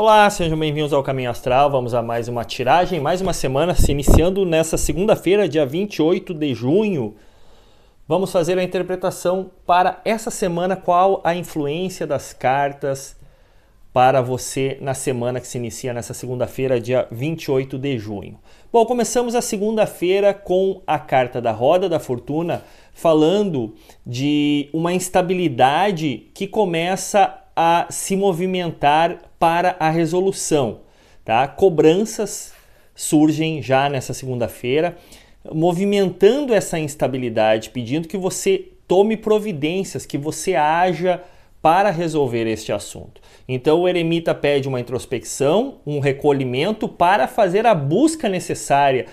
Olá, sejam bem-vindos ao Caminho Astral. Vamos a mais uma tiragem, mais uma semana, se iniciando nessa segunda-feira, dia 28 de junho. Vamos fazer a interpretação para essa semana, qual a influência das cartas para você na semana que se inicia nessa segunda-feira, dia 28 de junho. Bom, começamos a segunda-feira com a carta da Roda da Fortuna, falando de uma instabilidade que começa a se movimentar para a resolução. Tá? Cobranças surgem já nessa segunda-feira, movimentando essa instabilidade, pedindo que você tome providências, que você haja para resolver este assunto. Então o eremita pede uma introspecção, um recolhimento para fazer a busca necessária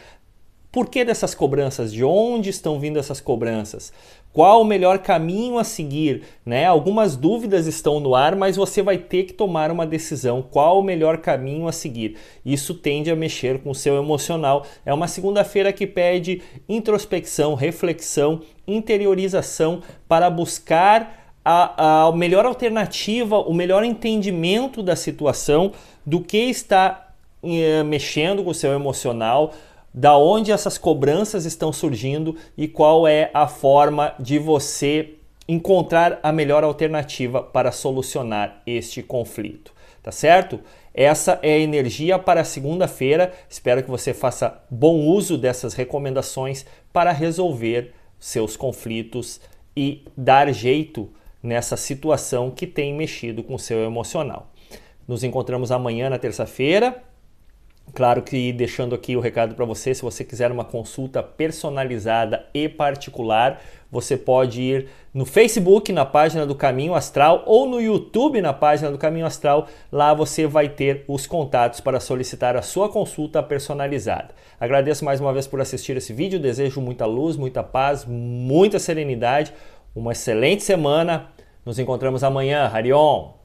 por que dessas cobranças? De onde estão vindo essas cobranças? Qual o melhor caminho a seguir? Né? Algumas dúvidas estão no ar, mas você vai ter que tomar uma decisão. Qual o melhor caminho a seguir? Isso tende a mexer com o seu emocional. É uma segunda-feira que pede introspecção, reflexão, interiorização para buscar a, a melhor alternativa, o melhor entendimento da situação, do que está eh, mexendo com o seu emocional da onde essas cobranças estão surgindo e qual é a forma de você encontrar a melhor alternativa para solucionar este conflito, tá certo? Essa é a energia para segunda-feira. Espero que você faça bom uso dessas recomendações para resolver seus conflitos e dar jeito nessa situação que tem mexido com o seu emocional. Nos encontramos amanhã na terça-feira Claro que deixando aqui o recado para você, se você quiser uma consulta personalizada e particular, você pode ir no Facebook, na página do Caminho Astral, ou no YouTube, na página do Caminho Astral. Lá você vai ter os contatos para solicitar a sua consulta personalizada. Agradeço mais uma vez por assistir esse vídeo, desejo muita luz, muita paz, muita serenidade, uma excelente semana. Nos encontramos amanhã. Harion!